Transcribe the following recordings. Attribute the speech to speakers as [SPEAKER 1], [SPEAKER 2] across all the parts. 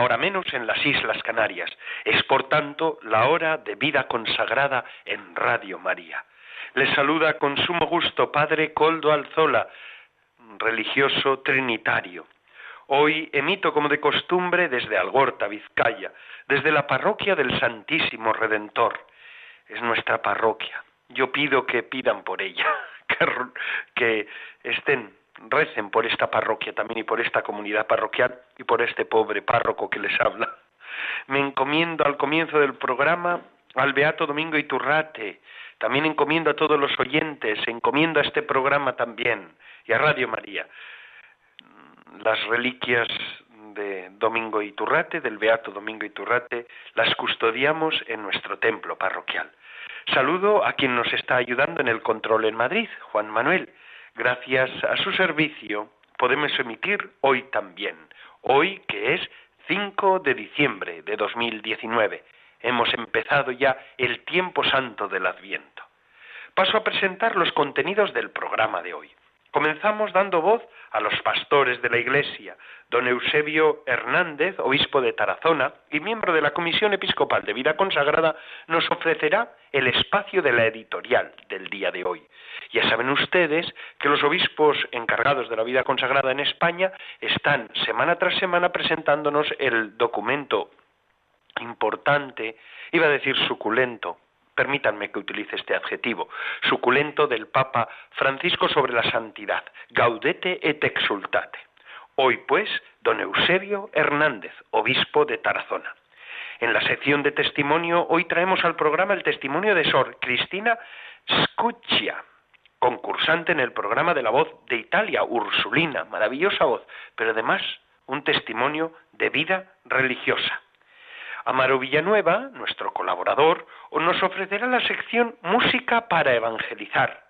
[SPEAKER 1] hora menos en las Islas Canarias. Es, por tanto, la hora de vida consagrada en Radio María. Les saluda con sumo gusto Padre Coldo Alzola, religioso trinitario. Hoy emito como de costumbre desde Algorta, Vizcaya, desde la parroquia del Santísimo Redentor. Es nuestra parroquia. Yo pido que pidan por ella, que, estén recen por esta parroquia también y por esta comunidad parroquial y por este pobre párroco que les habla. Me encomiendo al comienzo del programa al Beato Domingo Iturrate, también encomiendo a todos los oyentes, encomiendo a este programa también y a Radio María. Las reliquias de Domingo Iturrate, del Beato Domingo Iturrate, las custodiamos en nuestro templo parroquial. Saludo a quien nos está ayudando en el control en Madrid, Juan Manuel, Gracias a su servicio podemos emitir hoy también, hoy que es 5 de diciembre de 2019. Hemos empezado ya el tiempo santo del Adviento. Paso a presentar los contenidos del programa de hoy. Comenzamos dando voz a los pastores de la Iglesia. Don Eusebio Hernández, obispo de Tarazona y miembro de la Comisión Episcopal de Vida Consagrada, nos ofrecerá el espacio de la editorial del día de hoy. Ya saben ustedes que los obispos encargados de la vida consagrada en España están semana tras semana presentándonos el documento importante, iba a decir suculento, permítanme que utilice este adjetivo, suculento del Papa Francisco sobre la santidad, Gaudete et exultate. Hoy, pues, don Eusebio Hernández, obispo de Tarazona. En la sección de testimonio, hoy traemos al programa el testimonio de Sor Cristina Scuccia, concursante en el programa de la voz de Italia, Ursulina, maravillosa voz, pero además un testimonio de vida religiosa. Amaro Villanueva, nuestro colaborador, nos ofrecerá la sección Música para Evangelizar.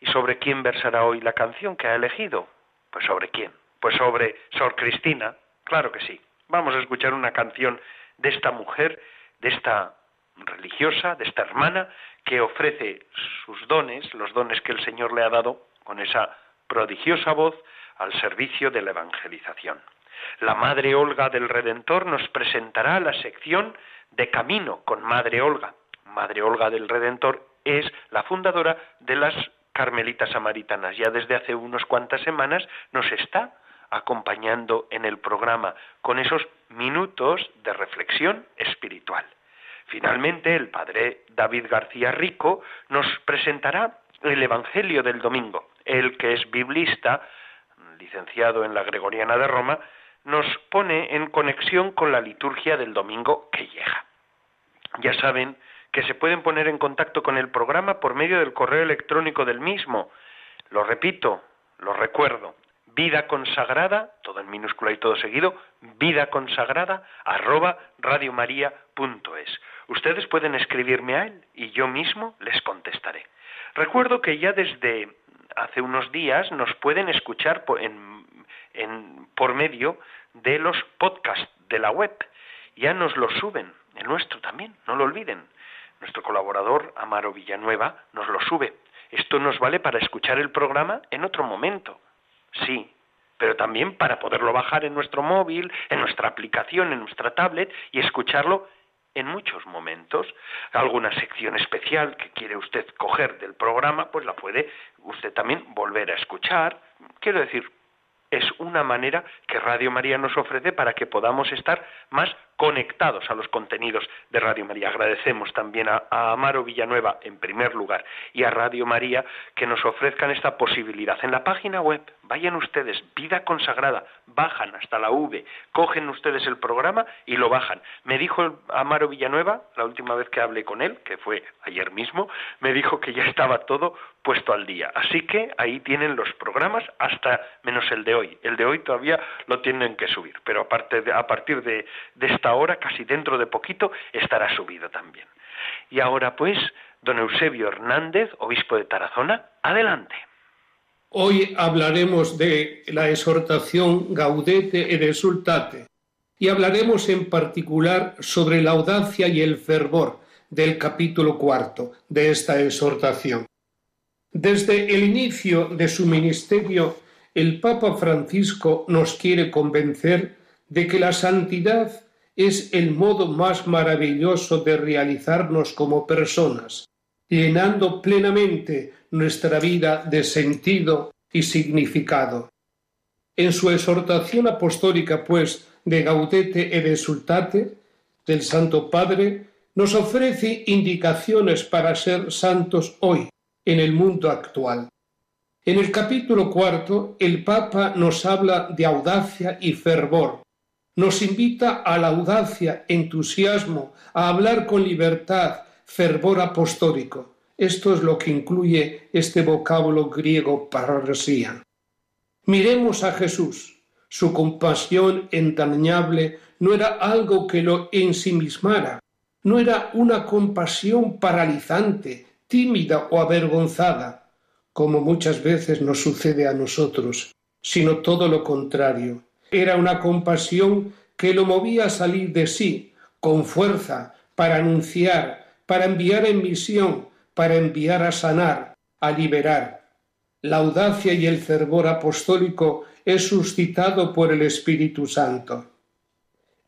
[SPEAKER 1] ¿Y sobre quién versará hoy la canción que ha elegido? Pues sobre quién? Pues sobre Sor Cristina, claro que sí. Vamos a escuchar una canción de esta mujer, de esta religiosa, de esta hermana, que ofrece sus dones, los dones que el Señor le ha dado, con esa prodigiosa voz, al servicio de la evangelización. La Madre Olga del Redentor nos presentará la sección de Camino con Madre Olga. Madre Olga del Redentor es la fundadora de las Carmelitas Samaritanas. Ya desde hace unas cuantas semanas nos está acompañando en el programa con esos minutos de reflexión espiritual. Finalmente, el padre David García Rico nos presentará el Evangelio del Domingo. Él que es biblista, licenciado en la Gregoriana de Roma, nos pone en conexión con la liturgia del domingo que llega. Ya saben que se pueden poner en contacto con el programa por medio del correo electrónico del mismo. Lo repito, lo recuerdo, vida consagrada, todo en minúscula y todo seguido, vida consagrada arroba radiomaria.es. Ustedes pueden escribirme a él y yo mismo les contestaré. Recuerdo que ya desde hace unos días nos pueden escuchar en por medio de los podcasts de la web. Ya nos lo suben, el nuestro también, no lo olviden. Nuestro colaborador Amaro Villanueva nos lo sube. Esto nos vale para escuchar el programa en otro momento. Sí, pero también para poderlo bajar en nuestro móvil, en nuestra aplicación, en nuestra tablet y escucharlo en muchos momentos. Alguna sección especial que quiere usted coger del programa, pues la puede usted también volver a escuchar. Quiero decir, es una manera que Radio María nos ofrece para que podamos estar más conectados a los contenidos de Radio María. Agradecemos también a, Amaro Villanueva, en primer lugar, y a Radio María que nos ofrezcan esta posibilidad. En la página web, vayan ustedes, Vida Consagrada, bajan hasta la V, cogen ustedes el programa y lo bajan. Me dijo Amaro Villanueva, la última vez que hablé con él, que fue ayer mismo, me dijo que ya estaba todo puesto al día. Así que ahí tienen los programas hasta menos el de hoy. El de hoy todavía lo tienen que subir, pero aparte a partir de, de esta hora, casi dentro de poquito, estará subido también. Y ahora pues, don Eusebio Hernández, obispo de Tarazona, adelante.
[SPEAKER 2] Hoy hablaremos de la exhortación Gaudete et Exultate y hablaremos en particular sobre la audacia y el fervor del capítulo cuarto de esta exhortación. Desde el inicio de su ministerio, el Papa Francisco nos quiere convencer de que la santidad es el modo más maravilloso de realizarnos como personas, llenando plenamente nuestra vida de sentido y significado. En su exhortación apostólica, pues, de Gaudete et Exultate, del Santo Padre, nos ofrece indicaciones para ser santos hoy, en el mundo actual. En el capítulo cuarto, el Papa nos habla de audacia y fervor. Nos invita a la audacia, entusiasmo, a hablar con libertad, fervor apostólico. Esto es lo que incluye este vocablo griego parresía. Miremos a Jesús. Su compasión entrañable no era algo que lo ensimismara, no era una compasión paralizante, tímida o avergonzada, como muchas veces nos sucede a nosotros, sino todo lo contrario. Era una compasión que lo movía a salir de sí, con fuerza, para anunciar, para enviar en misión, para enviar a sanar, a liberar. La audacia y el fervor apostólico es suscitado por el Espíritu Santo.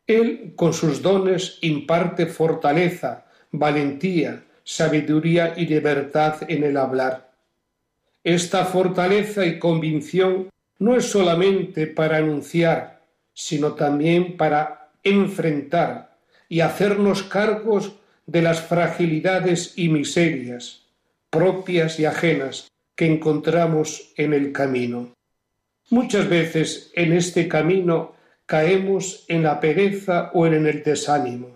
[SPEAKER 2] Él, con sus dones, imparte fortaleza, valentía, sabiduría y libertad en el hablar. Esta fortaleza y convicción no es solamente para anunciar, sino también para enfrentar y hacernos cargos de las fragilidades y miserias propias y ajenas que encontramos en el camino. Muchas veces en este camino caemos en la pereza o en el desánimo.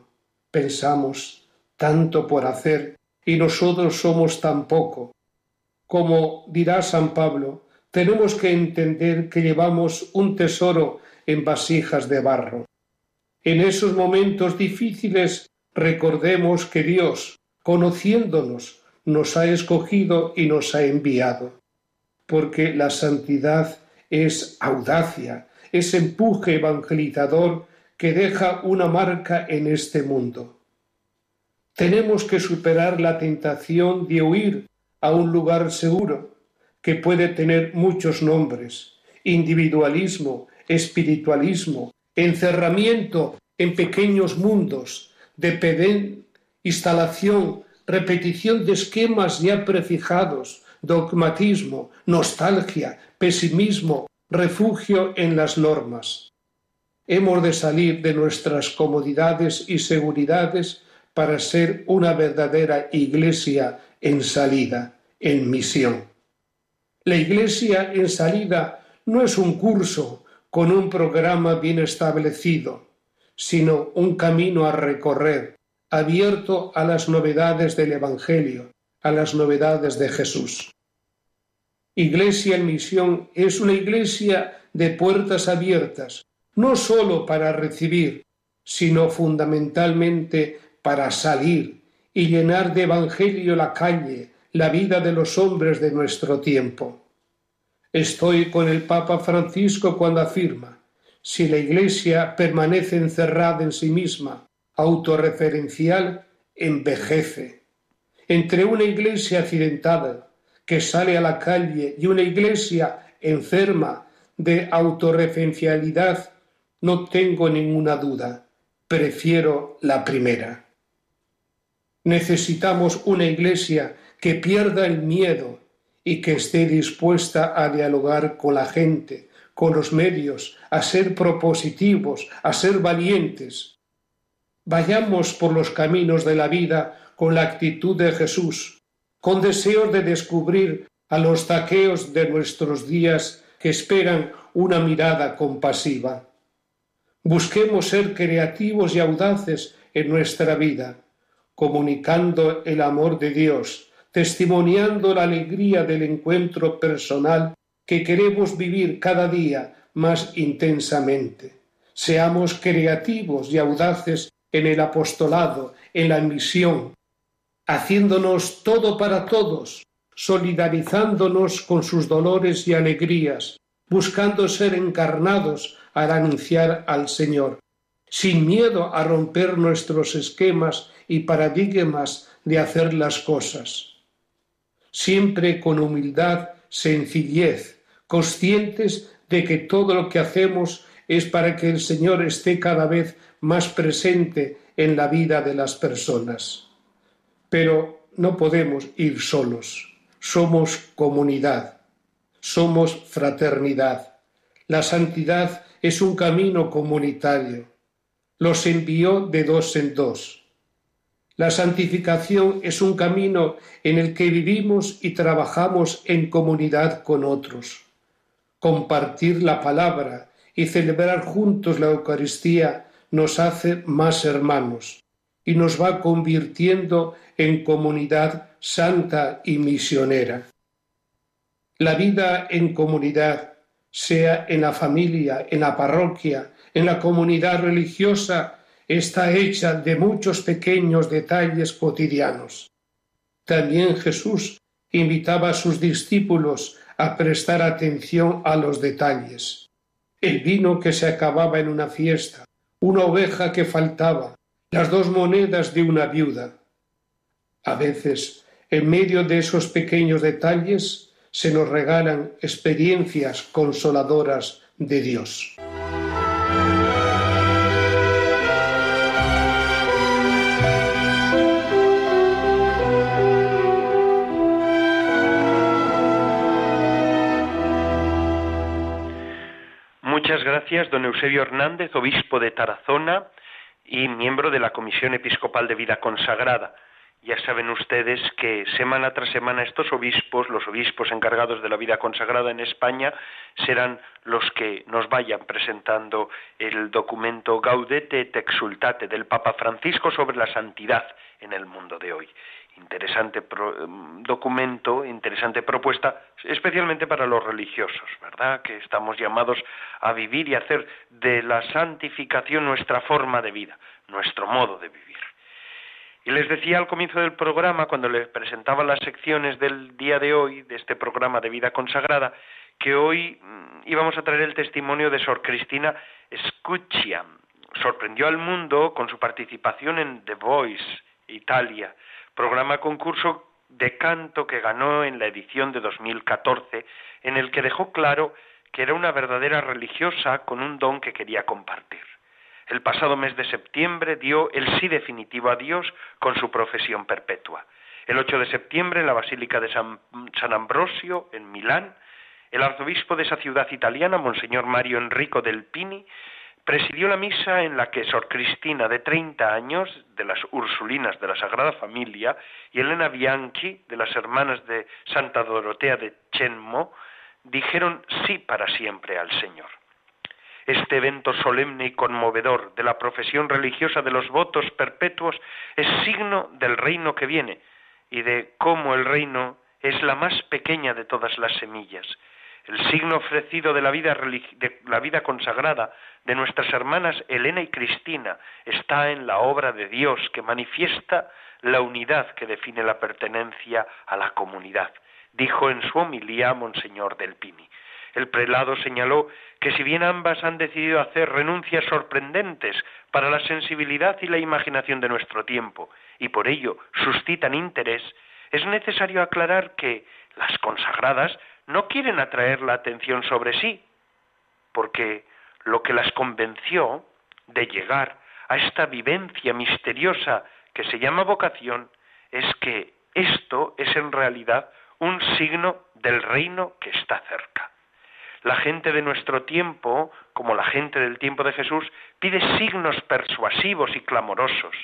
[SPEAKER 2] Pensamos tanto por hacer y nosotros somos tan poco. Como dirá San Pablo, tenemos que entender que llevamos un tesoro en vasijas de barro. En esos momentos difíciles recordemos que Dios, conociéndonos, nos ha escogido y nos ha enviado, porque la santidad es audacia, es empuje evangelizador que deja una marca en este mundo. Tenemos que superar la tentación de huir a un lugar seguro, que puede tener muchos nombres, individualismo, espiritualismo, encerramiento en pequeños mundos, de instalación, repetición de esquemas ya prefijados, dogmatismo, nostalgia, pesimismo, refugio en las normas. Hemos de salir de nuestras comodidades y seguridades para ser una verdadera iglesia en salida, en misión. La iglesia en salida no es un curso con un programa bien establecido, sino un camino a recorrer, abierto a las novedades del Evangelio, a las novedades de Jesús. Iglesia en misión es una iglesia de puertas abiertas, no sólo para recibir, sino fundamentalmente para salir y llenar de Evangelio la calle, la vida de los hombres de nuestro tiempo. Estoy con el Papa Francisco cuando afirma, si la Iglesia permanece encerrada en sí misma, autorreferencial, envejece. Entre una Iglesia accidentada que sale a la calle y una Iglesia enferma de autorreferencialidad, no tengo ninguna duda, prefiero la primera. Necesitamos una iglesia que pierda el miedo y que esté dispuesta a dialogar con la gente, con los medios, a ser propositivos, a ser valientes. Vayamos por los caminos de la vida con la actitud de Jesús, con deseos de descubrir a los taqueos de nuestros días que esperan una mirada compasiva. Busquemos ser creativos y audaces en nuestra vida comunicando el amor de Dios, testimoniando la alegría del encuentro personal que queremos vivir cada día más intensamente, Seamos creativos y audaces en el apostolado, en la misión, haciéndonos todo para todos, solidarizándonos con sus dolores y alegrías, buscando ser encarnados al anunciar al Señor, sin miedo a romper nuestros esquemas y paradigmas de hacer las cosas. Siempre con humildad, sencillez, conscientes de que todo lo que hacemos es para que el Señor esté cada vez más presente en la vida de las personas. Pero no podemos ir solos, somos comunidad, somos fraternidad. La santidad es un camino comunitario. Los envió de dos en dos. La santificación es un camino en el que vivimos y trabajamos en comunidad con otros. Compartir la palabra y celebrar juntos la Eucaristía nos hace más hermanos y nos va convirtiendo en comunidad santa y misionera. La vida en comunidad, sea en la familia, en la parroquia, en la comunidad religiosa, está hecha de muchos pequeños detalles cotidianos. También Jesús invitaba a sus discípulos a prestar atención a los detalles. El vino que se acababa en una fiesta, una oveja que faltaba, las dos monedas de una viuda. A veces, en medio de esos pequeños detalles, se nos regalan experiencias consoladoras de Dios.
[SPEAKER 1] Gracias, don Eusebio Hernández, obispo de Tarazona y miembro de la Comisión Episcopal de Vida Consagrada. Ya saben ustedes que semana tras semana estos obispos, los obispos encargados de la vida consagrada en España, serán los que nos vayan presentando el documento Gaudete et Exultate del Papa Francisco sobre la santidad en el mundo de hoy. Interesante mm, documento, interesante propuesta, especialmente para los religiosos, ¿verdad? Que estamos llamados a vivir y hacer de la santificación nuestra forma de vida, nuestro modo de vivir. Y les decía al comienzo del programa, cuando les presentaba las secciones del día de hoy, de este programa de vida consagrada, que hoy mm, íbamos a traer el testimonio de Sor Cristina Scuccia. Sorprendió al mundo con su participación en The Voice, Italia, programa concurso de canto que ganó en la edición de 2014, en el que dejó claro que era una verdadera religiosa con un don que quería compartir. El pasado mes de septiembre dio el sí definitivo a Dios con su profesión perpetua. El 8 de septiembre en la Basílica de San, Ambrosio, en Milán, el arzobispo de esa ciudad italiana, Monseñor Mario Enrico del Pini, presidió la misa en la que Sor Cristina, de 30 años, de las Ursulinas de la Sagrada Familia, y Elena Bianchi, de las Hermanas de Santa Dorotea de Chenmo, dijeron sí para siempre al Señor. Este evento solemne y conmovedor de la profesión religiosa de los votos perpetuos es signo del reino que viene y de cómo el reino es la más pequeña de todas las semillas. El signo ofrecido de la vida, la vida consagrada de nuestras hermanas Elena y Cristina está en la obra de Dios que manifiesta la unidad que define la pertenencia a la comunidad, dijo en su homilía Monseñor del Pini. El prelado señaló que si bien ambas han decidido hacer renuncias sorprendentes para la sensibilidad y la imaginación de nuestro tiempo, y por ello suscitan interés, es necesario aclarar que las consagradas no quieren atraer la atención sobre sí, porque lo que las convenció de llegar a esta vivencia misteriosa que se llama vocación es que esto es en realidad un signo del reino que está cerca. La gente de nuestro tiempo, como la gente del tiempo de Jesús, pide signos persuasivos y clamorosos.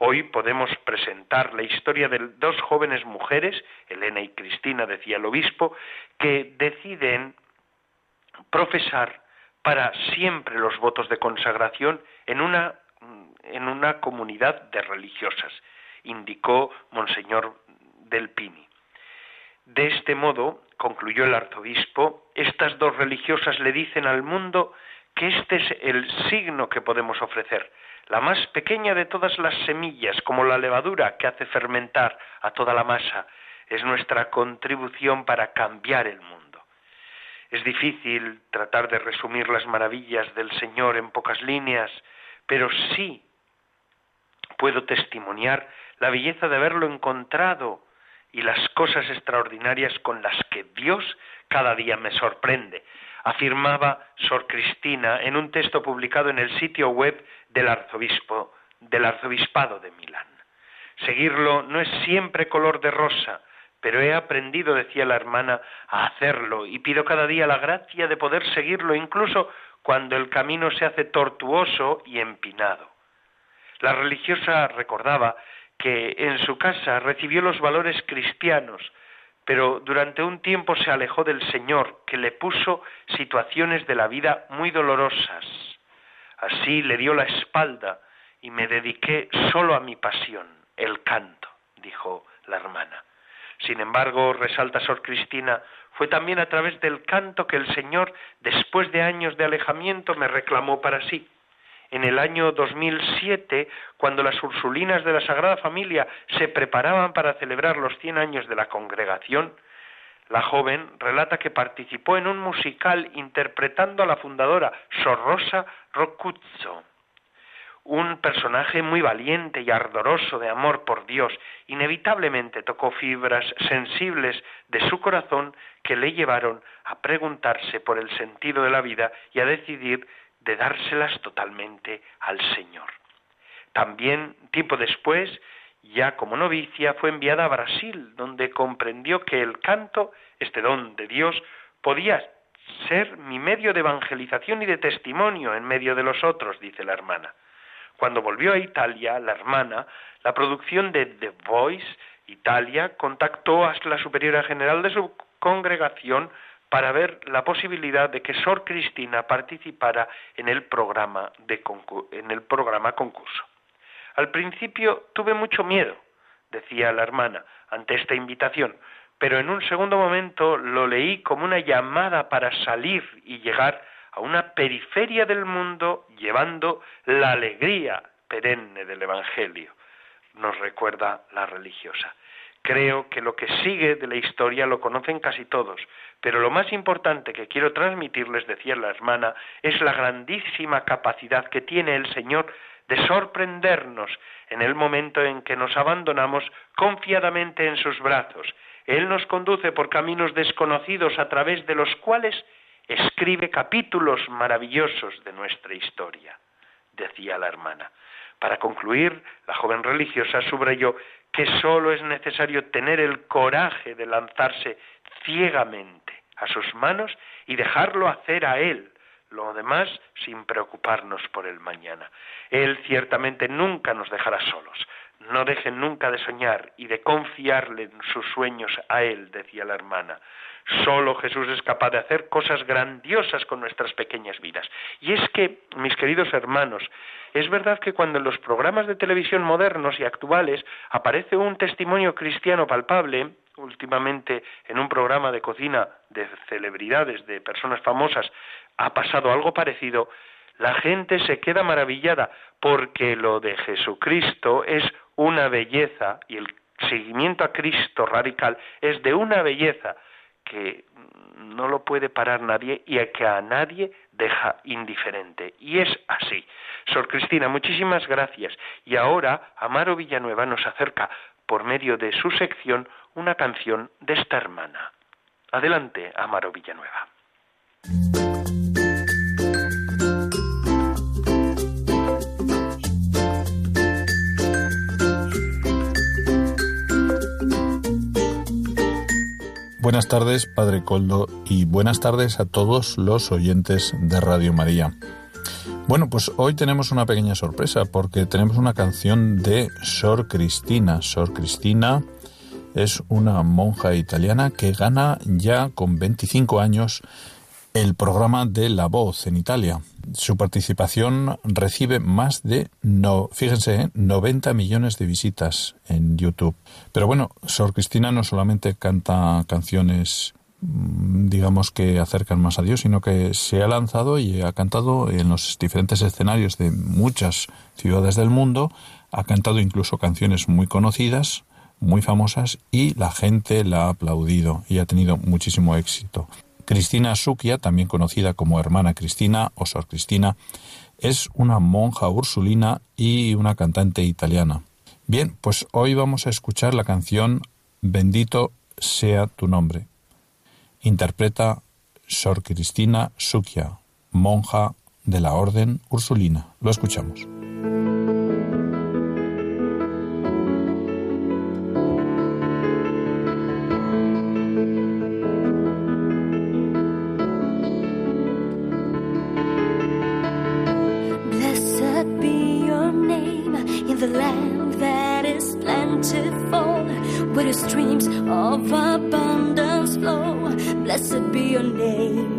[SPEAKER 1] Hoy podemos presentar la historia de dos jóvenes mujeres, Elena y Cristina, decía el obispo, que deciden profesar para siempre los votos de consagración en una, en una comunidad de religiosas, indicó Monseñor del Pini. De este modo, concluyó el arzobispo, estas dos religiosas le dicen al mundo que este es el signo que podemos ofrecer, la más pequeña de todas las semillas, como la levadura que hace fermentar a toda la masa, es nuestra contribución para cambiar el mundo. Es difícil tratar de resumir las maravillas del Señor en pocas líneas, pero sí puedo testimoniar la belleza de haberlo encontrado y las cosas extraordinarias con las que Dios cada día me sorprende, afirmaba Sor Cristina en un texto publicado en el sitio web del arzobispo del arzobispado de Milán. Seguirlo no es siempre color de rosa, pero he aprendido, decía la hermana, a hacerlo y pido cada día la gracia de poder seguirlo incluso cuando el camino se hace tortuoso y empinado. La religiosa recordaba que en su casa recibió los valores cristianos, pero durante un tiempo se alejó del Señor, que le puso situaciones de la vida muy dolorosas. Así le dio la espalda y me dediqué solo a mi pasión, el canto, dijo la hermana. Sin embargo, resalta Sor Cristina, fue también a través del canto que el Señor, después de años de alejamiento, me reclamó para sí. En el año 2007, cuando las Ursulinas de la Sagrada Familia se preparaban para celebrar los 100 años de la congregación, la joven relata que participó en un musical interpretando a la fundadora Sor Rosa un personaje muy valiente y ardoroso de amor por Dios, inevitablemente tocó fibras sensibles de su corazón que le llevaron a preguntarse por el sentido de la vida y a decidir de dárselas totalmente al Señor. También, tiempo después, ya como novicia, fue enviada a Brasil, donde comprendió que el canto, este don de Dios, podía ser mi medio de evangelización y de testimonio en medio de los otros, dice la hermana. Cuando volvió a Italia, la hermana, la producción de The Voice Italia contactó a la superiora general de su congregación para ver la posibilidad de que Sor Cristina participara en el programa, de en el programa concurso. Al principio tuve mucho miedo, decía la hermana, ante esta invitación, pero en un segundo momento lo leí como una llamada para salir y llegar a una periferia del mundo llevando la alegría perenne del Evangelio, nos recuerda la religiosa. Creo que lo que sigue de la historia lo conocen casi todos, pero lo más importante que quiero transmitirles, decía la hermana, es la grandísima capacidad que tiene el Señor de sorprendernos en el momento en que nos abandonamos confiadamente en sus brazos. Él nos conduce por caminos desconocidos a través de los cuales escribe capítulos maravillosos de nuestra historia, decía la hermana. Para concluir, la joven religiosa subrayó que sólo es necesario tener el coraje de lanzarse ciegamente a sus manos y dejarlo hacer a Él, lo demás sin preocuparnos por el mañana. Él ciertamente nunca nos dejará solos. No dejen nunca de soñar y de confiarle en sus sueños a Él, decía la hermana. Solo Jesús es capaz de hacer cosas grandiosas con nuestras pequeñas vidas. Y es que, mis queridos hermanos, es verdad que cuando en los programas de televisión modernos y actuales aparece un testimonio cristiano palpable, últimamente en un programa de cocina de celebridades, de personas famosas, ha pasado algo parecido, la gente se queda maravillada porque lo de Jesucristo es una belleza y el seguimiento a Cristo radical es de una belleza que no lo puede parar nadie y a que a nadie deja indiferente. Y es así. Sor Cristina, muchísimas gracias. Y ahora Amaro Villanueva nos acerca, por medio de su sección, una canción de esta hermana. Adelante, Amaro Villanueva.
[SPEAKER 3] Buenas tardes, Padre Coldo, y buenas tardes a todos los oyentes de Radio María. Bueno, pues hoy tenemos una pequeña sorpresa porque tenemos una canción de Sor Cristina. Sor Cristina es una monja italiana que gana ya con 25 años el programa de La Voz en Italia. Su participación recibe más de, no, fíjense, 90 ¿eh? millones de visitas en YouTube. Pero bueno, Sor Cristina no solamente canta canciones mm, digamos que acercan más a Dios, sino que se ha lanzado y ha cantado en los diferentes escenarios de muchas ciudades del mundo, ha cantado incluso canciones muy conocidas, muy famosas y la gente la ha aplaudido y ha tenido muchísimo éxito. Cristina Suquia, también conocida como hermana Cristina o Sor Cristina, es una monja ursulina y una cantante italiana. Bien, pues hoy vamos a escuchar la canción Bendito sea tu nombre. Interpreta Sor Cristina Suquia, monja de la Orden Ursulina. Lo escuchamos. Blessed be your name.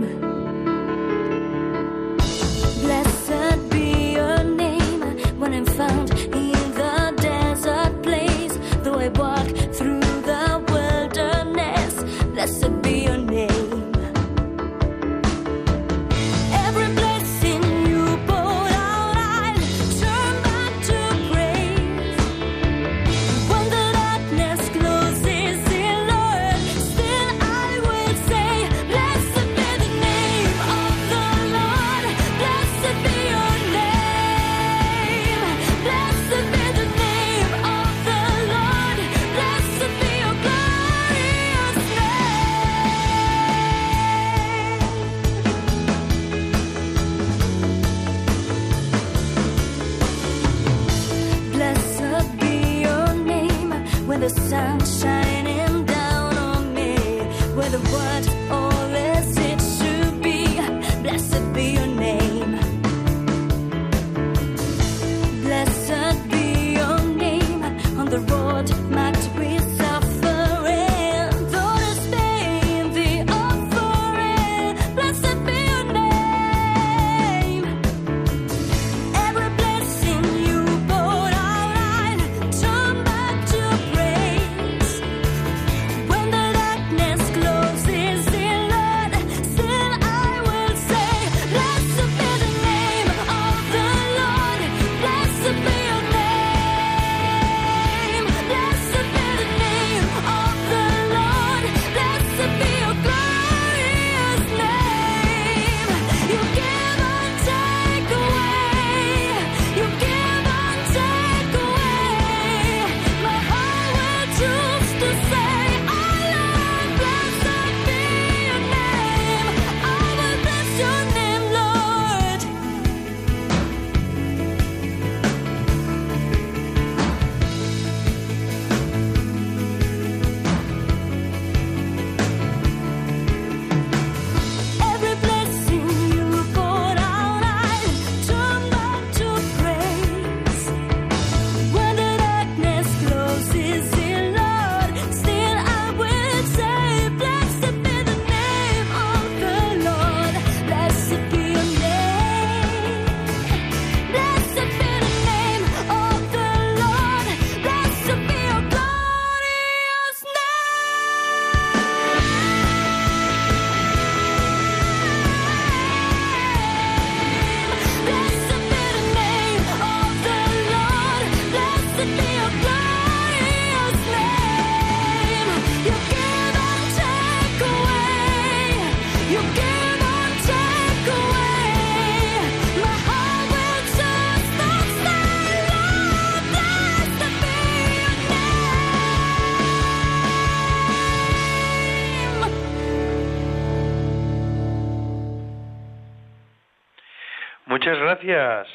[SPEAKER 1] Gracias,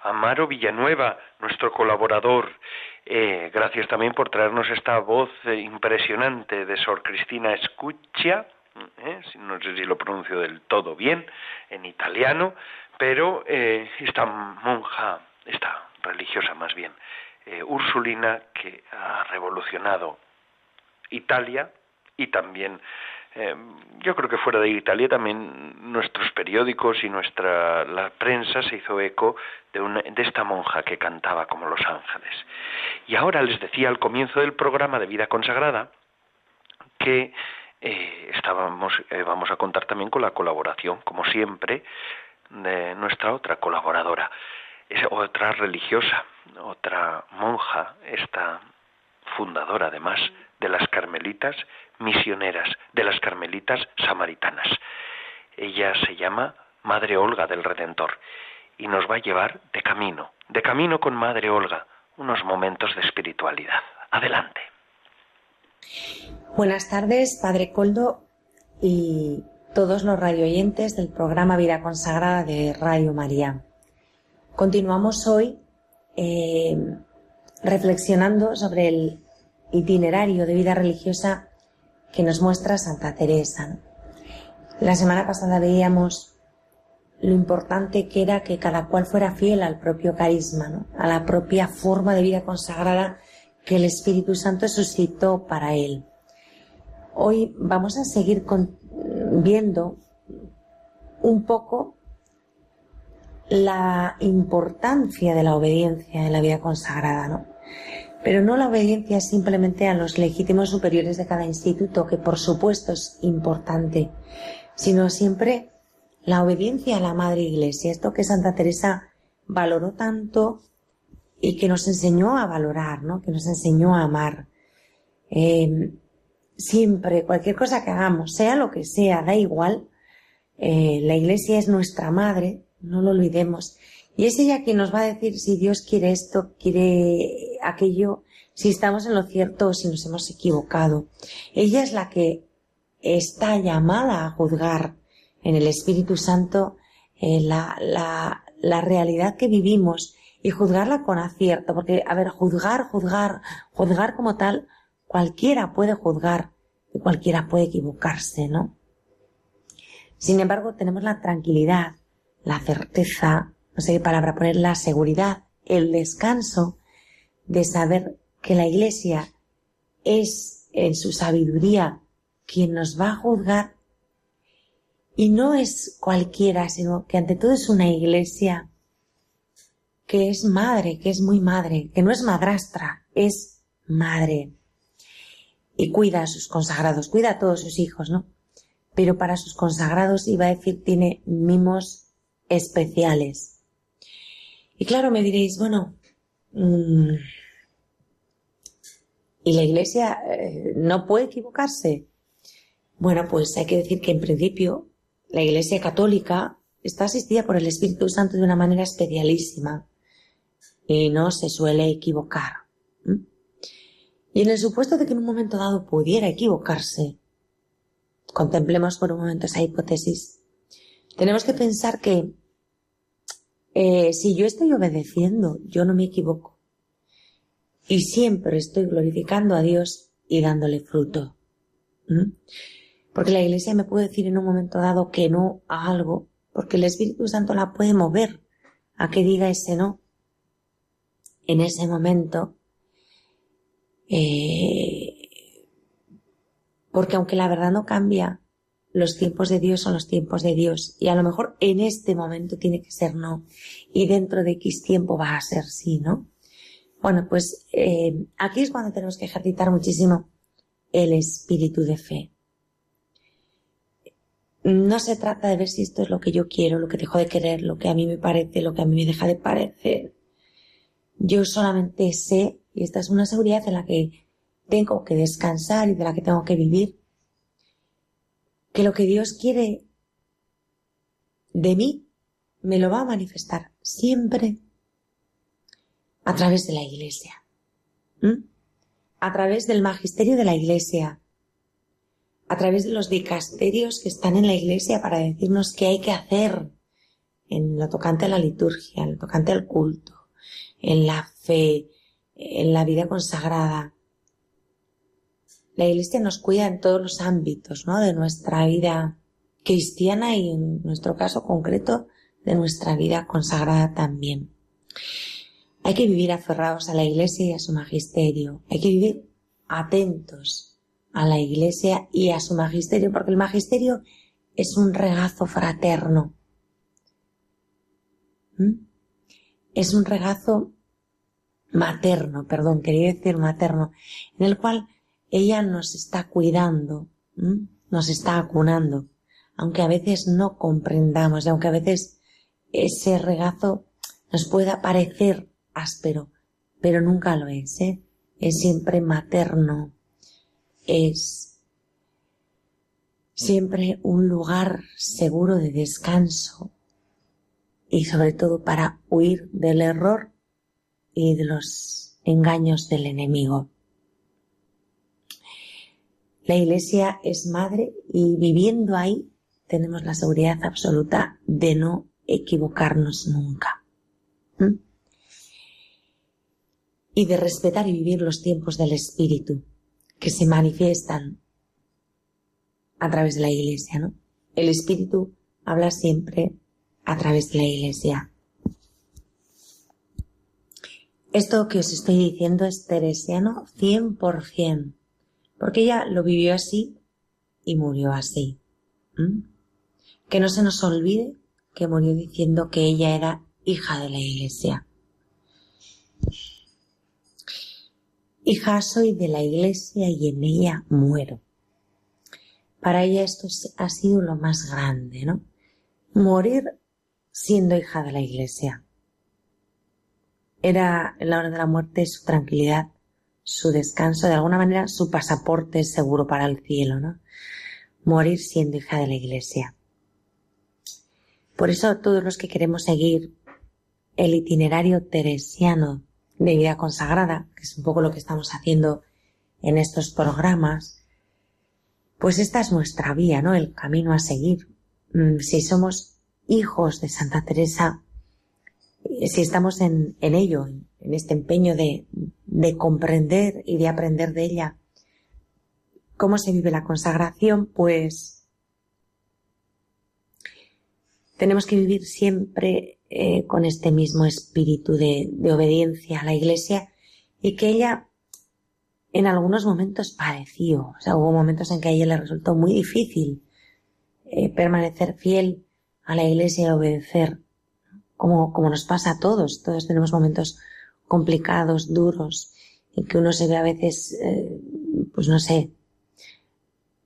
[SPEAKER 1] Amaro Villanueva, nuestro colaborador. Eh, gracias también por traernos esta voz eh, impresionante de Sor Cristina Escucha, eh, no sé si lo pronuncio del todo bien, en italiano, pero esta monja, esta religiosa más bien, Ursulina, que ha revolucionado Italia y también eh, yo creo que fuera de Italia también nuestros periódicos y nuestra la prensa se hizo eco de, de esta monja que cantaba como los ángeles. Y ahora les decía al comienzo del programa de vida consagrada que eh, estábamos, eh, vamos a contar también con la colaboración, como siempre, de nuestra otra colaboradora, otra religiosa, otra monja, esta fundadora además de las carmelitas misioneras, de las carmelitas samaritanas. Ella se llama Madre Olga del Redentor y nos va a llevar de camino, de camino con Madre Olga, unos momentos de espiritualidad. Adelante.
[SPEAKER 4] Buenas tardes, Padre Coldo y todos los radioyentes del programa Vida Consagrada de Radio María. Continuamos hoy eh, reflexionando sobre el itinerario de vida religiosa que nos muestra Santa Teresa. La semana pasada veíamos lo importante que era que cada cual fuera fiel al propio carisma, a la propia forma de vida consagrada que el Espíritu Santo suscitó para él. Hoy vamos a seguir viendo un poco la importancia de la obediencia en la vida consagrada, ¿no? Pero no la obediencia simplemente a los legítimos superiores de cada instituto, que por supuesto es importante, sino siempre la obediencia a la Madre Iglesia, esto que Santa Teresa valoró tanto y que nos enseñó a valorar, ¿no? Que nos enseñó a amar. Em, siempre, cualquier cosa que hagamos, sea lo que sea, da igual, eh, la Iglesia es nuestra madre, no lo olvidemos. Y es ella quien nos va a decir si Dios quiere esto, quiere aquello, si estamos en lo cierto o si nos hemos equivocado. Ella es la que está llamada a juzgar en el Espíritu Santo la, la, la realidad que vivimos y juzgarla con acierto, porque, a ver, juzgar, juzgar, juzgar como tal, cualquiera puede juzgar y cualquiera puede equivocarse, ¿no? Sin embargo, tenemos la tranquilidad, la certeza, no sé qué palabra poner, la seguridad, el descanso de saber que la Iglesia es en su sabiduría quien nos va a juzgar y no es cualquiera, sino que ante todo es una Iglesia que es madre, que es muy madre, que no es madrastra, es madre. Y cuida a sus consagrados, cuida a todos sus hijos, ¿no? Pero para sus consagrados, iba a decir, tiene mimos especiales. Y claro, me diréis, bueno, ¿y la Iglesia eh, no puede equivocarse? Bueno, pues hay que decir que en principio la Iglesia católica está asistida por el Espíritu Santo de una manera especialísima y no se suele equivocar. Y en el supuesto de que en un momento dado pudiera equivocarse, contemplemos por un momento esa hipótesis, tenemos que pensar que eh, si yo estoy obedeciendo, yo no me equivoco. Y siempre estoy glorificando a Dios y dándole fruto. Porque la iglesia me puede decir en un momento dado que no a algo, porque el Espíritu Santo la puede mover a que diga ese no. En ese momento, eh, porque aunque la verdad no cambia, los tiempos de Dios son los tiempos de Dios y a lo mejor en este momento tiene que ser no y dentro de X tiempo va a ser sí, ¿no? Bueno, pues eh, aquí es cuando tenemos que ejercitar muchísimo el espíritu de fe. No se trata de ver si esto es lo que yo quiero, lo que dejo de querer, lo que a mí me parece, lo que a mí me deja de parecer. Yo solamente sé, y esta es una seguridad en la que tengo que descansar y de la que tengo que vivir, que lo que Dios quiere de mí me lo va a manifestar siempre a través de la iglesia, a través del magisterio de la iglesia, a través de los dicasterios que están en la iglesia para decirnos qué hay que hacer en lo tocante a la liturgia, en lo tocante al culto, en la fe, en la vida consagrada, la Iglesia nos cuida en todos los ámbitos, ¿no? De nuestra vida cristiana y en nuestro caso concreto de nuestra vida consagrada también. Hay que vivir aferrados a la Iglesia y a su magisterio. Hay que vivir atentos a la Iglesia y a su magisterio, porque el magisterio es un regazo fraterno. ¿Mm? Es un regazo materno, perdón, quería decir materno, en el cual ella nos está cuidando nos está acunando, aunque a veces no comprendamos aunque a veces ese regazo nos pueda parecer áspero, pero nunca lo es, ¿eh? es siempre materno, es siempre un lugar seguro de descanso y sobre todo para huir del error y de los engaños del enemigo. La Iglesia es madre y viviendo ahí tenemos la seguridad absoluta de no equivocarnos nunca. ¿Mm? Y de respetar y vivir los tiempos del Espíritu que se manifiestan a través de la Iglesia, ¿no? El Espíritu habla siempre a través de la Iglesia. Esto que os estoy diciendo es teresiano 100% porque ella lo vivió así y murió así. Que no se nos olvide que murió diciendo que ella era hija de la iglesia. Hija soy de la iglesia y en ella muero. Para ella esto ha sido lo más grande, ¿no? Morir siendo hija de la iglesia. Era en la hora de la muerte su tranquilidad su descanso, de alguna manera su pasaporte seguro para el cielo, ¿no? Morir siendo hija de la iglesia. Por eso todos los que queremos seguir el itinerario teresiano de vida consagrada, que es un poco lo que estamos haciendo en estos programas, pues esta es nuestra vía, ¿no? El camino a seguir. Mm, si somos hijos de Santa Teresa, si estamos en, ello, en, este empeño de, de comprender y de aprender de ella cómo se vive la consagración, pues tenemos que vivir siempre eh, con este mismo espíritu de, obediencia a la Iglesia y que ella en algunos momentos pareció, o sea, hubo momentos en que a ella le resultó muy difícil eh, permanecer fiel a la Iglesia y obedecer como, como nos pasa a todos. Todos tenemos momentos complicados, duros, en que uno se ve a veces, eh, pues no sé,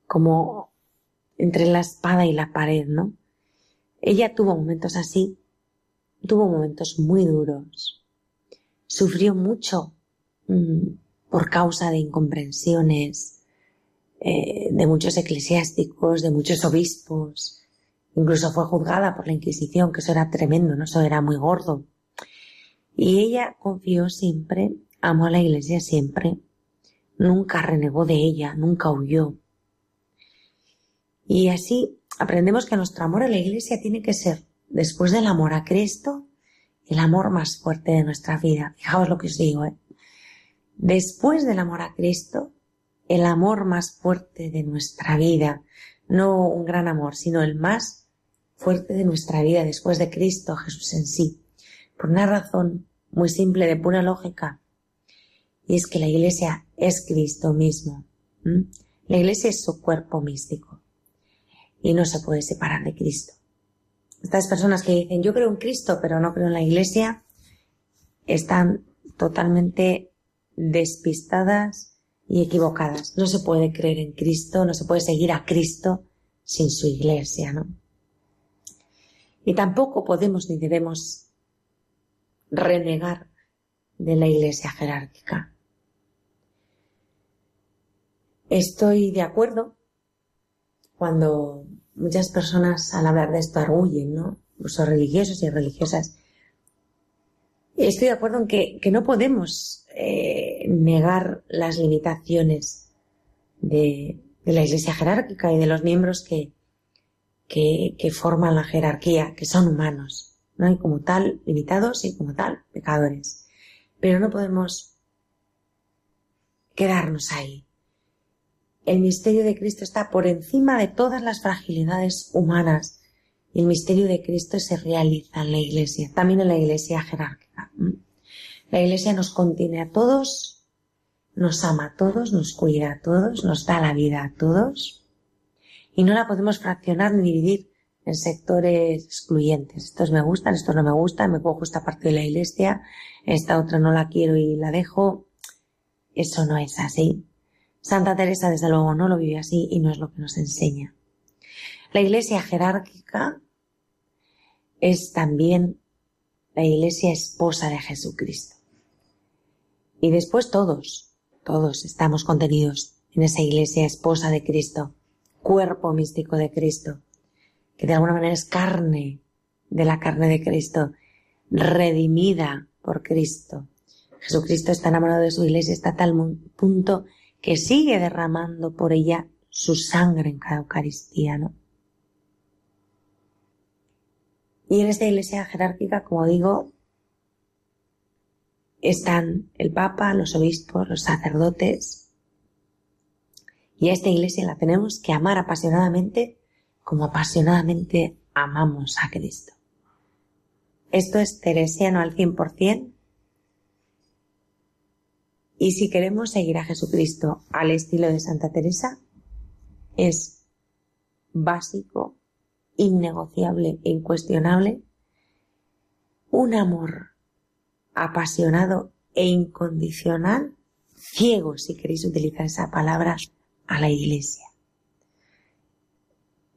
[SPEAKER 4] como entre la espada y la pared, ¿no? Ella tuvo momentos así, tuvo momentos muy duros, sufrió mucho mm, por causa de incomprensiones eh, de muchos eclesiásticos, de muchos obispos, Incluso fue juzgada por la Inquisición, que eso era tremendo, ¿no? Eso era muy gordo. Y ella confió siempre, amó a la Iglesia siempre, nunca renegó de ella, nunca huyó. Y así aprendemos que nuestro amor a la Iglesia tiene que ser, después del amor a Cristo, el amor más fuerte de nuestra vida. Fijaos lo que os digo, ¿eh? Después del amor a Cristo, el amor más fuerte de nuestra vida, no un gran amor, sino el más fuerte de nuestra vida después de Cristo Jesús en sí, por una razón muy simple de pura lógica, y es que la Iglesia es Cristo mismo. La Iglesia es su cuerpo místico y no se puede separar de Cristo. Estas personas que dicen yo creo en Cristo pero no creo en la Iglesia están totalmente despistadas y equivocadas. No se puede creer en Cristo, no se puede seguir a Cristo sin su Iglesia, ¿no? Y tampoco podemos ni debemos renegar de la iglesia jerárquica. Estoy de acuerdo cuando muchas personas al hablar de esto arguyen, ¿no? Son religiosos y religiosas. Estoy de acuerdo en que, no podemos eh, negar las limitaciones de la iglesia jerárquica y de los miembros que, que, forman la jerarquía, que son humanos, ¿no? hay como tal limitados y como tal pecadores. Pero no podemos quedarnos ahí. El misterio de Cristo está por encima de todas las fragilidades humanas y el misterio de Cristo se realiza en la iglesia, también en la iglesia jerárquica. La iglesia nos contiene a todos, nos ama a todos, nos cuida a todos, nos da la vida a todos y no la podemos fraccionar ni dividir en sectores excluyentes. Estos me gustan, estos no me gustan, me cojo esta parte de la iglesia, esta otra no la quiero y la dejo. Eso no es así, Santa Teresa, desde luego, no lo vive así y no es lo que nos enseña. La iglesia jerárquica es también la iglesia esposa de Jesucristo. Y después todos, todos estamos contenidos en esa iglesia esposa de Cristo, cuerpo místico de Cristo, que de alguna manera es carne de la carne de Cristo, redimida por Cristo. Jesucristo está enamorado de su iglesia hasta tal punto que sigue derramando por ella su sangre en cada Eucaristía, ¿no? Y en esta iglesia jerárquica, como digo, están el Papa, los obispos, los sacerdotes. Y a esta iglesia la tenemos que amar apasionadamente como apasionadamente amamos a Cristo. Esto es teresiano al 100%. Y si queremos seguir a Jesucristo al estilo de Santa Teresa, es básico innegociable e incuestionable, un amor apasionado e incondicional, ciego, si queréis utilizar esa palabra, a la Iglesia.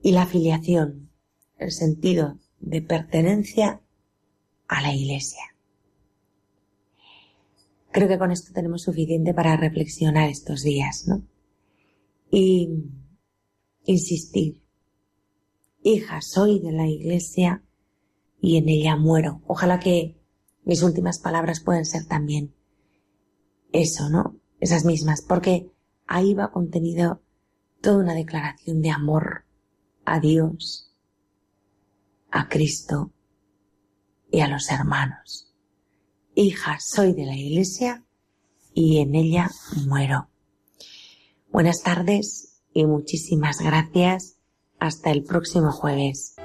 [SPEAKER 4] Y la afiliación, el sentido de pertenencia a la Iglesia. Creo que con esto tenemos suficiente para reflexionar estos días, ¿no? Y insistir hija soy de la Iglesia y en ella muero. Ojalá que mis últimas palabras puedan ser también eso, ¿no? Esas mismas, porque ahí va contenido toda una declaración de amor a Dios, a Cristo y a los hermanos. Hija soy de la Iglesia y en ella muero. Buenas tardes y muchísimas gracias hasta el próximo jueves.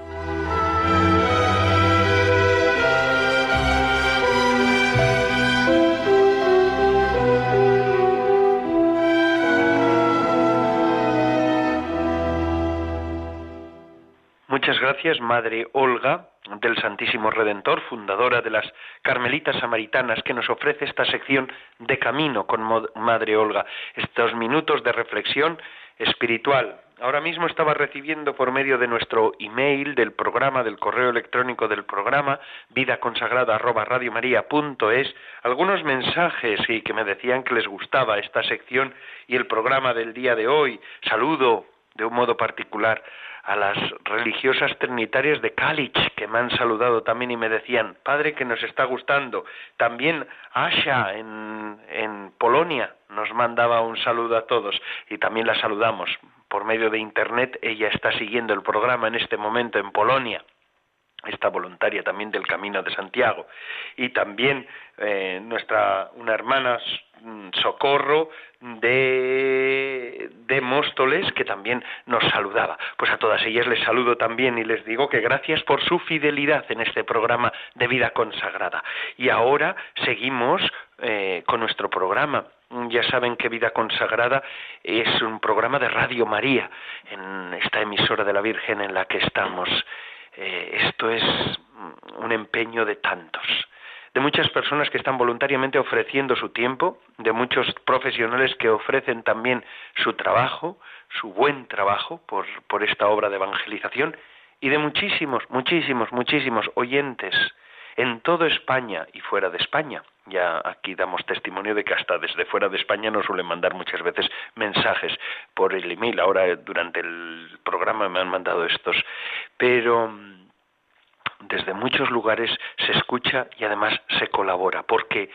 [SPEAKER 1] Muchas gracias, Madre Olga del Santísimo Redentor, fundadora de las Carmelitas Samaritanas, que nos ofrece esta sección de camino con Madre Olga, estos minutos de reflexión espiritual. Ahora mismo estaba recibiendo por medio de nuestro email del programa, del correo electrónico del programa, vidaconsagrada@radiomaria.es, algunos mensajes que me decían que les gustaba esta sección y el programa del día de hoy. Saludo de un modo particular a las religiosas trinitarias de Kalich, que me han saludado también y me decían, Padre, que nos está gustando. También Asha en, en Polonia nos mandaba un saludo a todos y también la saludamos por medio de Internet. Ella está siguiendo el programa en este momento en Polonia esta voluntaria también del Camino de Santiago y también eh, nuestra una hermana mm, Socorro de, de Móstoles que también nos saludaba. Pues a todas ellas les saludo también y les digo que gracias por su fidelidad en este programa de vida consagrada. Y ahora seguimos eh, con nuestro programa. Ya saben que Vida Consagrada es un programa de Radio María, en esta emisora de la Virgen en la que estamos. Eh, esto es un empeño de tantos, de muchas personas que están voluntariamente ofreciendo su tiempo, de muchos profesionales que ofrecen también su trabajo, su buen trabajo por, por esta obra de evangelización, y de muchísimos, muchísimos, muchísimos oyentes en toda España y fuera de España. Ya aquí damos testimonio de que hasta desde fuera de España nos suelen mandar muchas veces mensajes por el email. Ahora durante el programa me han mandado estos. Pero mm, desde muchos lugares se escucha y además se colabora, porque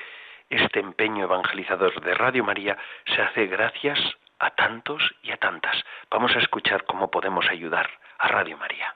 [SPEAKER 1] este empeño evangelizador de Radio María se hace gracias a tantos y a tantas. Vamos a escuchar cómo podemos ayudar a Radio María.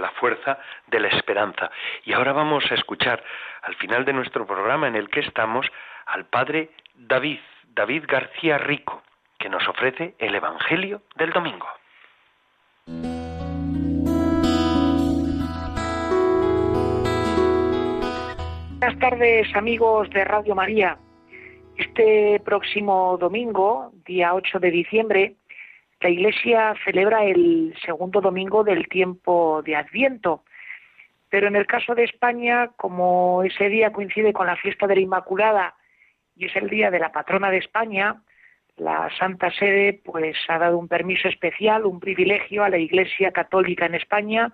[SPEAKER 1] La fuerza de la esperanza. Y ahora vamos a escuchar al final de nuestro programa en el que estamos al padre David, David García Rico, que nos ofrece el Evangelio del domingo.
[SPEAKER 5] Buenas tardes amigos de Radio María. Este próximo domingo, día 8 de diciembre, la Iglesia celebra el segundo domingo del tiempo de Adviento. Pero en el caso de España, como ese día coincide con la fiesta de la Inmaculada y es el día de la patrona de España, la Santa Sede pues ha dado un permiso especial, un privilegio a la Iglesia Católica en España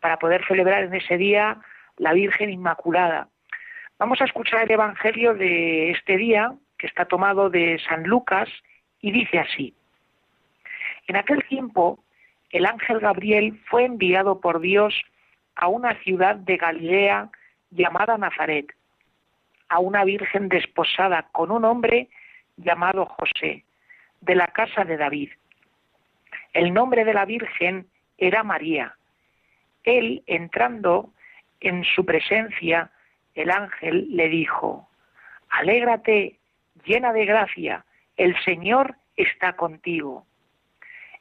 [SPEAKER 5] para poder celebrar en ese día la Virgen Inmaculada. Vamos a escuchar el Evangelio de este día, que está tomado de San Lucas, y dice así. En aquel tiempo, el ángel Gabriel fue enviado por Dios a una ciudad de Galilea llamada Nazaret, a una virgen desposada con un hombre llamado José, de la casa de David. El nombre de la virgen era María. Él, entrando en su presencia, el ángel le dijo, Alégrate, llena de gracia, el Señor está contigo.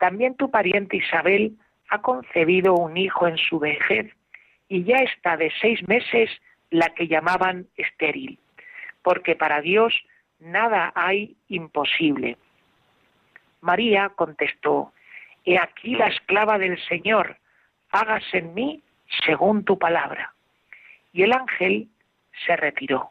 [SPEAKER 5] también tu pariente Isabel ha concebido un hijo en su vejez y ya está de seis meses la que llamaban estéril, porque para Dios nada hay imposible. María contestó, He aquí la esclava del Señor, hágase en mí según tu palabra. Y el ángel se retiró.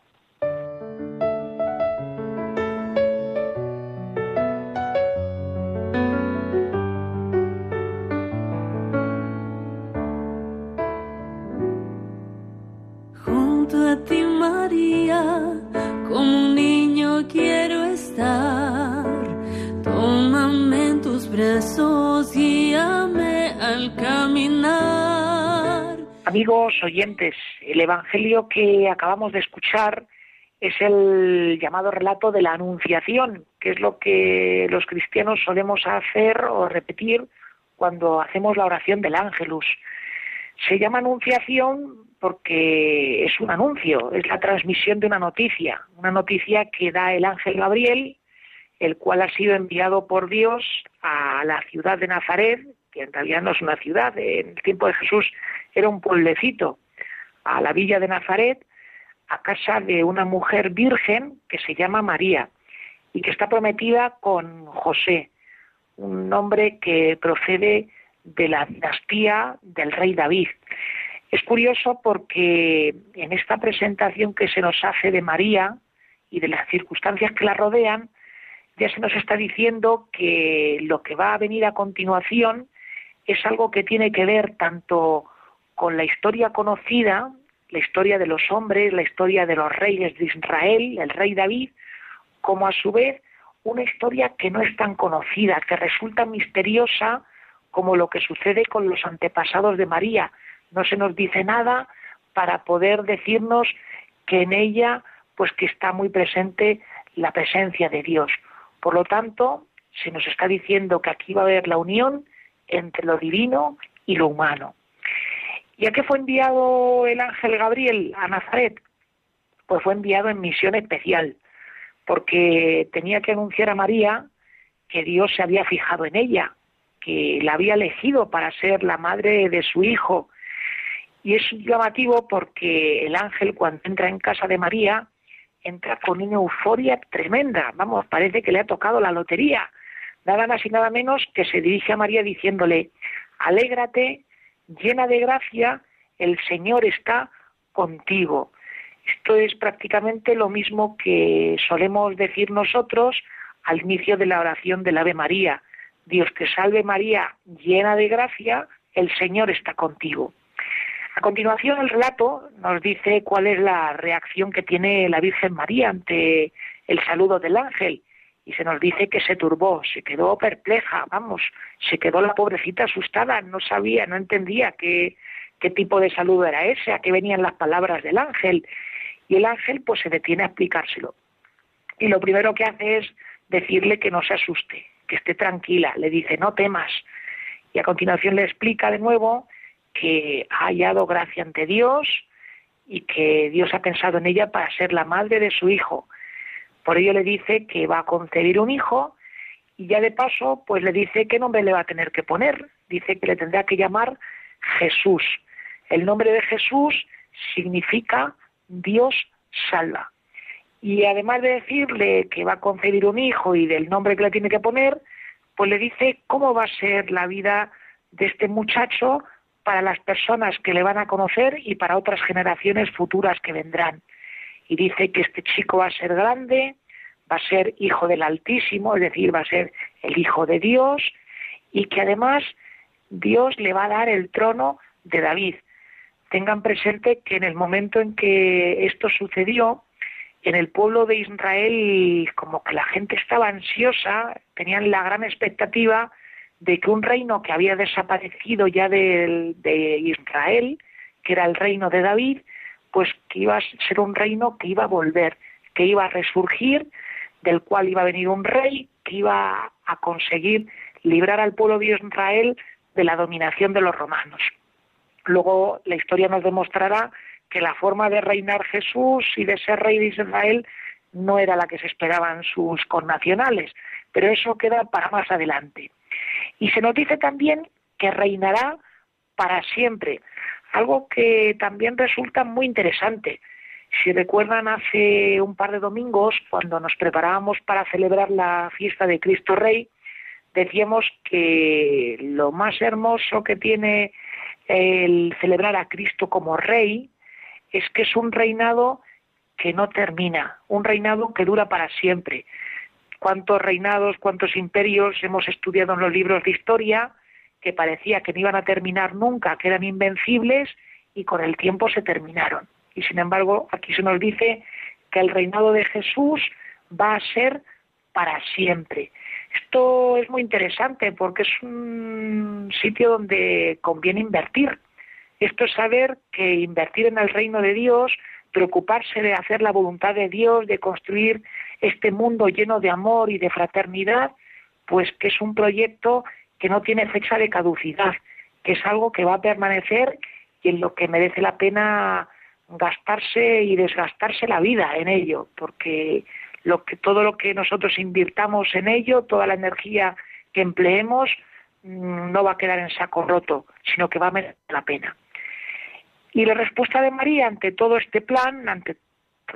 [SPEAKER 5] Amigos oyentes, el Evangelio que acabamos de escuchar es el llamado relato de la Anunciación, que es lo que los cristianos solemos hacer o repetir cuando hacemos la oración del Ángelus. Se llama Anunciación porque es un anuncio, es la transmisión de una noticia, una noticia que da el ángel Gabriel, el cual ha sido enviado por Dios a la ciudad de Nazaret, en realidad no es una ciudad, en el tiempo de Jesús era un pueblecito, a la villa de Nazaret, a casa de una mujer virgen que se llama María y que está prometida con José, un hombre que procede de la dinastía del rey David. Es curioso porque en esta presentación que se nos hace de María y de las circunstancias que la rodean, ya se nos está diciendo que lo que va a venir a continuación es algo que tiene que ver tanto con la historia conocida, la historia de los hombres, la historia de los reyes de Israel, el rey David, como a su vez una historia que no es tan conocida, que resulta misteriosa como lo que sucede con los antepasados de María. No se nos dice nada para poder decirnos que en ella pues que está muy presente la presencia de Dios. Por lo tanto, se nos está diciendo que aquí va a haber la unión entre lo divino y lo humano. ¿Y a qué fue enviado el ángel Gabriel a Nazaret? Pues fue enviado en misión especial, porque tenía que anunciar a María que Dios se había fijado en ella, que la había elegido para ser la madre de su hijo. Y es llamativo porque el ángel cuando entra en casa de María entra con una euforia tremenda. Vamos, parece que le ha tocado la lotería. Nada más y nada menos que se dirige a María diciéndole, alégrate, llena de gracia, el Señor está contigo. Esto es prácticamente lo mismo que solemos decir nosotros al inicio de la oración del Ave María. Dios te salve María, llena de gracia, el Señor está contigo. A continuación, el relato nos dice cuál es la reacción que tiene la Virgen María ante el saludo del ángel. Y se nos dice que se turbó, se quedó perpleja, vamos, se quedó la pobrecita asustada, no sabía, no entendía qué, qué tipo de saludo era ese, a qué venían las palabras del ángel. Y el ángel pues se detiene a explicárselo. Y lo primero que hace es decirle que no se asuste, que esté tranquila, le dice no temas. Y a continuación le explica de nuevo que ha hallado gracia ante Dios y que Dios ha pensado en ella para ser la madre de su hijo. Por ello le dice que va a concebir un hijo y ya de paso pues le dice qué nombre le va a tener que poner. Dice que le tendrá que llamar Jesús. El nombre de Jesús significa Dios salva. Y además de decirle que va a concebir un hijo y del nombre que le tiene que poner, pues le dice cómo va a ser la vida de este muchacho para las personas que le van a conocer y para otras generaciones futuras que vendrán. Y dice que este chico va a ser grande, va a ser hijo del Altísimo, es decir, va a ser el hijo de Dios, y que además Dios le va a dar el trono de David. Tengan presente que en el momento en que esto sucedió, en el pueblo de Israel como que la gente estaba ansiosa, tenían la gran expectativa de que un reino que había desaparecido ya de, de Israel, que era el reino de David, pues que iba a ser un reino que iba a volver, que iba a resurgir, del cual iba a venir un rey que iba a conseguir librar al pueblo de Israel de la dominación de los romanos. Luego la historia nos demostrará que la forma de reinar Jesús y de ser rey de Israel no era la que se esperaban sus connacionales, pero eso queda para más adelante. Y se nos dice también que reinará para siempre, algo que también resulta muy interesante. Si recuerdan hace un par de domingos, cuando nos preparábamos para celebrar la fiesta de Cristo Rey, decíamos que lo más hermoso que tiene el celebrar a Cristo como Rey es que es un reinado que no termina, un reinado que dura para siempre. Cuántos reinados, cuántos imperios hemos estudiado en los libros de historia que parecía que no iban a terminar nunca, que eran invencibles y con el tiempo se terminaron. Y sin embargo, aquí se nos dice que el reinado de Jesús va a ser para siempre. Esto es muy interesante porque es un sitio donde conviene invertir. Esto es saber que invertir en el reino de Dios, preocuparse de hacer la voluntad de Dios, de construir este mundo lleno de amor y de fraternidad, pues que es un proyecto que no tiene fecha de caducidad, que es algo que va a permanecer y en lo que merece la pena gastarse y desgastarse la vida en ello, porque todo lo que nosotros invirtamos en ello, toda la energía que empleemos, mm, no va a quedar en saco roto, sino que va a merecer la pena. Y la respuesta de María ante todo este plan, ante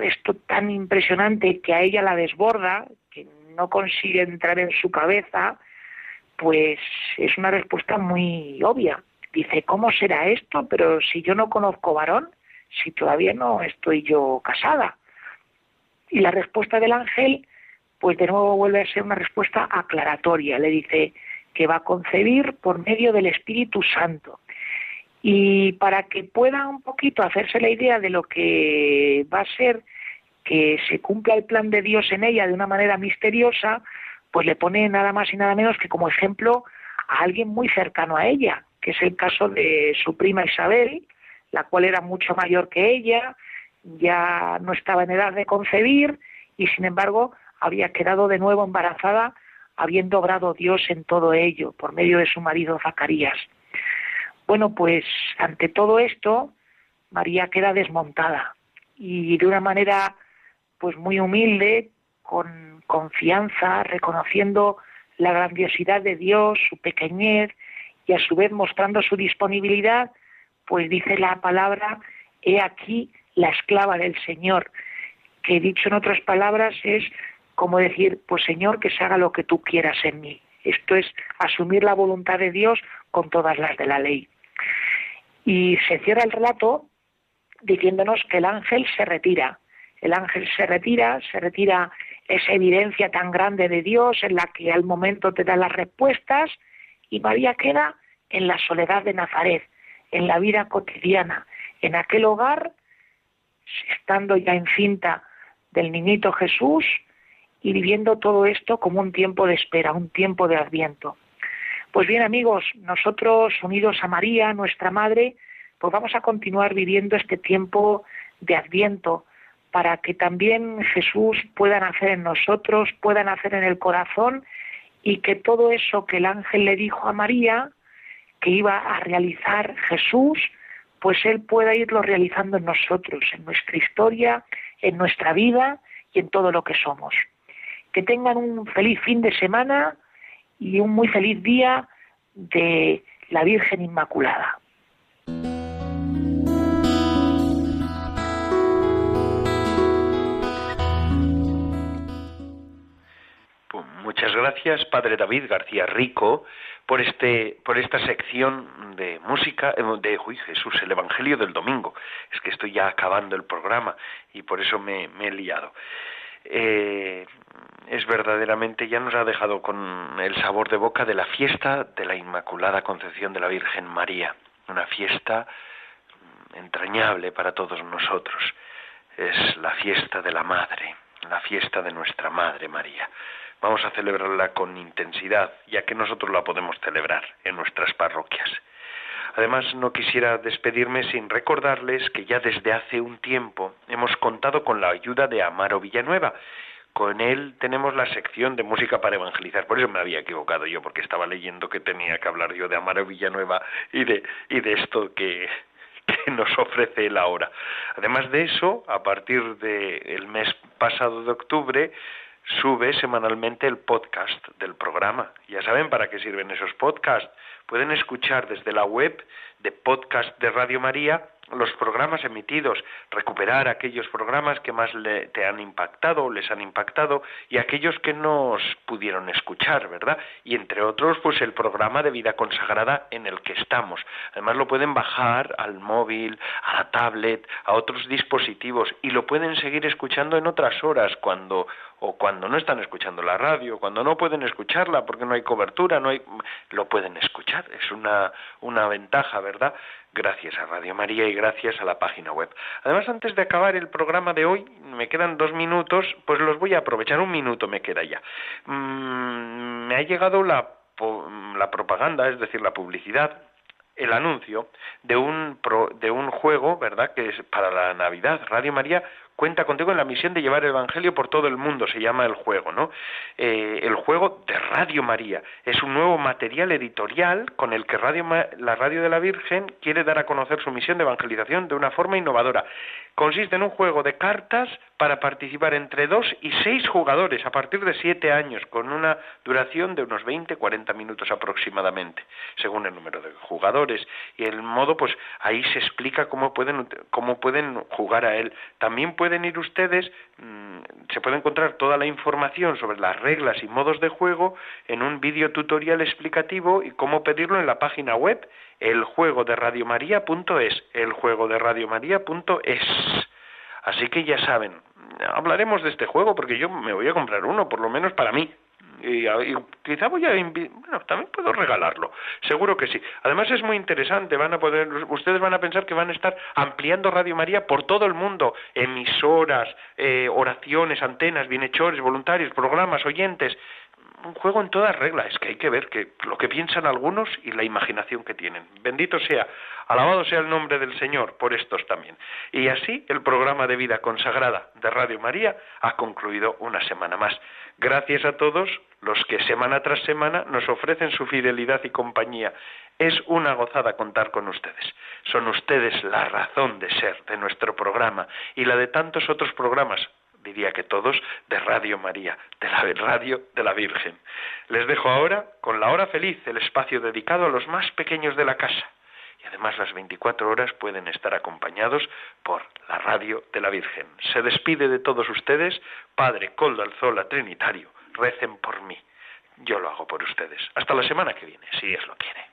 [SPEAKER 5] esto tan impresionante que a ella la desborda, que no consigue entrar en su cabeza, pues es una respuesta muy obvia. Dice, ¿cómo será esto? Pero si yo no conozco varón, si todavía no estoy yo casada. Y la respuesta del ángel, pues de nuevo vuelve a ser una respuesta aclaratoria. Le dice que va a concebir por medio del Espíritu Santo. Y para que pueda un poquito hacerse la idea de lo que va a ser que se cumpla el plan de Dios en ella de una manera misteriosa, pues le pone nada más y nada menos que como ejemplo a alguien muy cercano a ella, que es el caso de su prima Isabel, la cual era mucho mayor que ella, ya no estaba en edad de concebir y sin embargo había quedado de nuevo embarazada habiendo obrado Dios en todo ello por medio de su marido Zacarías. Bueno, pues ante todo esto, María queda desmontada y de una manera pues muy humilde, con confianza, reconociendo la grandiosidad de Dios, su pequeñez y a su vez mostrando su disponibilidad, pues dice la palabra, he aquí la esclava del Señor, que dicho en otras palabras es como decir, pues Señor, que se haga lo que tú quieras en mí. Esto es asumir la voluntad de Dios con todas las de la ley. Y se cierra el relato diciéndonos que el ángel se retira. El ángel se retira, se retira esa evidencia tan grande de Dios en la que al momento te da las respuestas y María queda en la soledad de Nazaret, en la vida cotidiana, en aquel hogar, estando ya encinta del niñito Jesús y viviendo todo esto como un tiempo de espera, un tiempo de adviento. Pues bien amigos, nosotros unidos a María, nuestra Madre, pues vamos a continuar viviendo este tiempo de adviento para que también Jesús pueda nacer en nosotros, pueda nacer en el corazón y que todo eso que el ángel le dijo a María, que iba a realizar Jesús, pues Él pueda irlo realizando en nosotros, en nuestra historia, en nuestra vida y en todo lo que somos. Que tengan un feliz fin de semana y un muy feliz día de la Virgen Inmaculada.
[SPEAKER 1] Muchas gracias, Padre David García Rico, por este, por esta sección de música eh, de uy, Jesús, el Evangelio del Domingo. Es que estoy ya acabando el programa y por eso me, he liado. Eh, es verdaderamente ya nos ha dejado con el sabor de boca de la fiesta de la Inmaculada Concepción de la Virgen María, una fiesta entrañable para todos nosotros. Es la fiesta de la Madre, la fiesta de nuestra Madre María vamos a celebrarla con intensidad, ya que nosotros la podemos celebrar en nuestras parroquias. Además, no quisiera despedirme sin recordarles que ya desde hace un tiempo hemos contado con la ayuda de Amaro Villanueva. Con él tenemos la sección de música para evangelizar. Por eso me había equivocado yo, porque estaba leyendo que tenía que hablar yo de Amaro Villanueva y de, y de esto que, nos ofrece él ahora. Además de eso, a partir del mes pasado de octubre, sube semanalmente el podcast del programa. Ya saben para qué sirven esos podcasts. Pueden escuchar desde la web de podcast de Radio María los programas emitidos, recuperar aquellos programas que más le, te han impactado o les han impactado y aquellos que no pudieron escuchar, ¿verdad? Y entre otros, pues el programa de vida consagrada en el que estamos. Además lo pueden bajar al móvil, a la tablet, a otros dispositivos y lo pueden seguir escuchando en otras horas cuando o cuando no están escuchando la radio, cuando no pueden escucharla porque no hay cobertura, no hay lo pueden escuchar. Es una una ventaja, ¿verdad? gracias a Radio María y gracias a la página web. Además, antes de acabar el programa de hoy, me quedan dos minutos, pues los voy a aprovechar, un minuto me queda ya. Mm, me ha llegado la, la propaganda, es decir, la publicidad el anuncio de un de un juego, ¿verdad? Que es para la Navidad. Radio María cuenta contigo en la misión de llevar el Evangelio por todo el mundo, se llama el juego, ¿no? Eh, el juego de Radio María es un nuevo material editorial con el que Radio, la Radio de la Virgen quiere dar a conocer su misión de evangelización de una forma innovadora. Consiste en un juego de cartas para participar entre dos y seis jugadores a partir de siete años, con una duración de unos 20-40 minutos aproximadamente, según el número de jugadores. Y el modo, pues ahí se explica cómo pueden, cómo pueden jugar a él. También pueden ir ustedes, mm, se puede encontrar toda la información sobre las reglas y modos de juego en un vídeo tutorial explicativo y cómo pedirlo en la página web el juego de radiomaria.es, el juego de radiomaria.es. Así que ya saben, hablaremos de este juego porque yo me voy a comprar uno, por lo menos para mí. Y, quizá voy a bueno también puedo regalarlo seguro que sí. Además es muy interesante van a poder ustedes van a pensar que van a estar ampliando Radio María por todo el mundo emisoras eh, oraciones antenas bienhechores voluntarios programas oyentes un juego en todas reglas, es que hay que ver que lo que piensan algunos y la imaginación que tienen. Bendito sea, alabado sea el nombre del Señor por estos también. Y así el programa de vida consagrada de Radio María ha concluido una semana más. Gracias a todos los que semana tras semana nos ofrecen su fidelidad y compañía. Es una gozada contar con ustedes. Son ustedes la razón de ser de nuestro programa y la de tantos otros programas diría que todos, de Radio María, de la radio de la Virgen. Les dejo ahora con la hora feliz, el espacio dedicado a los más pequeños de la casa. Y además las 24 horas pueden estar acompañados por la radio de la Virgen. Se despide de todos ustedes, Padre Coldo Alzola Trinitario, recen por mí. Yo lo hago por ustedes. Hasta la semana que viene, si Dios lo quiere.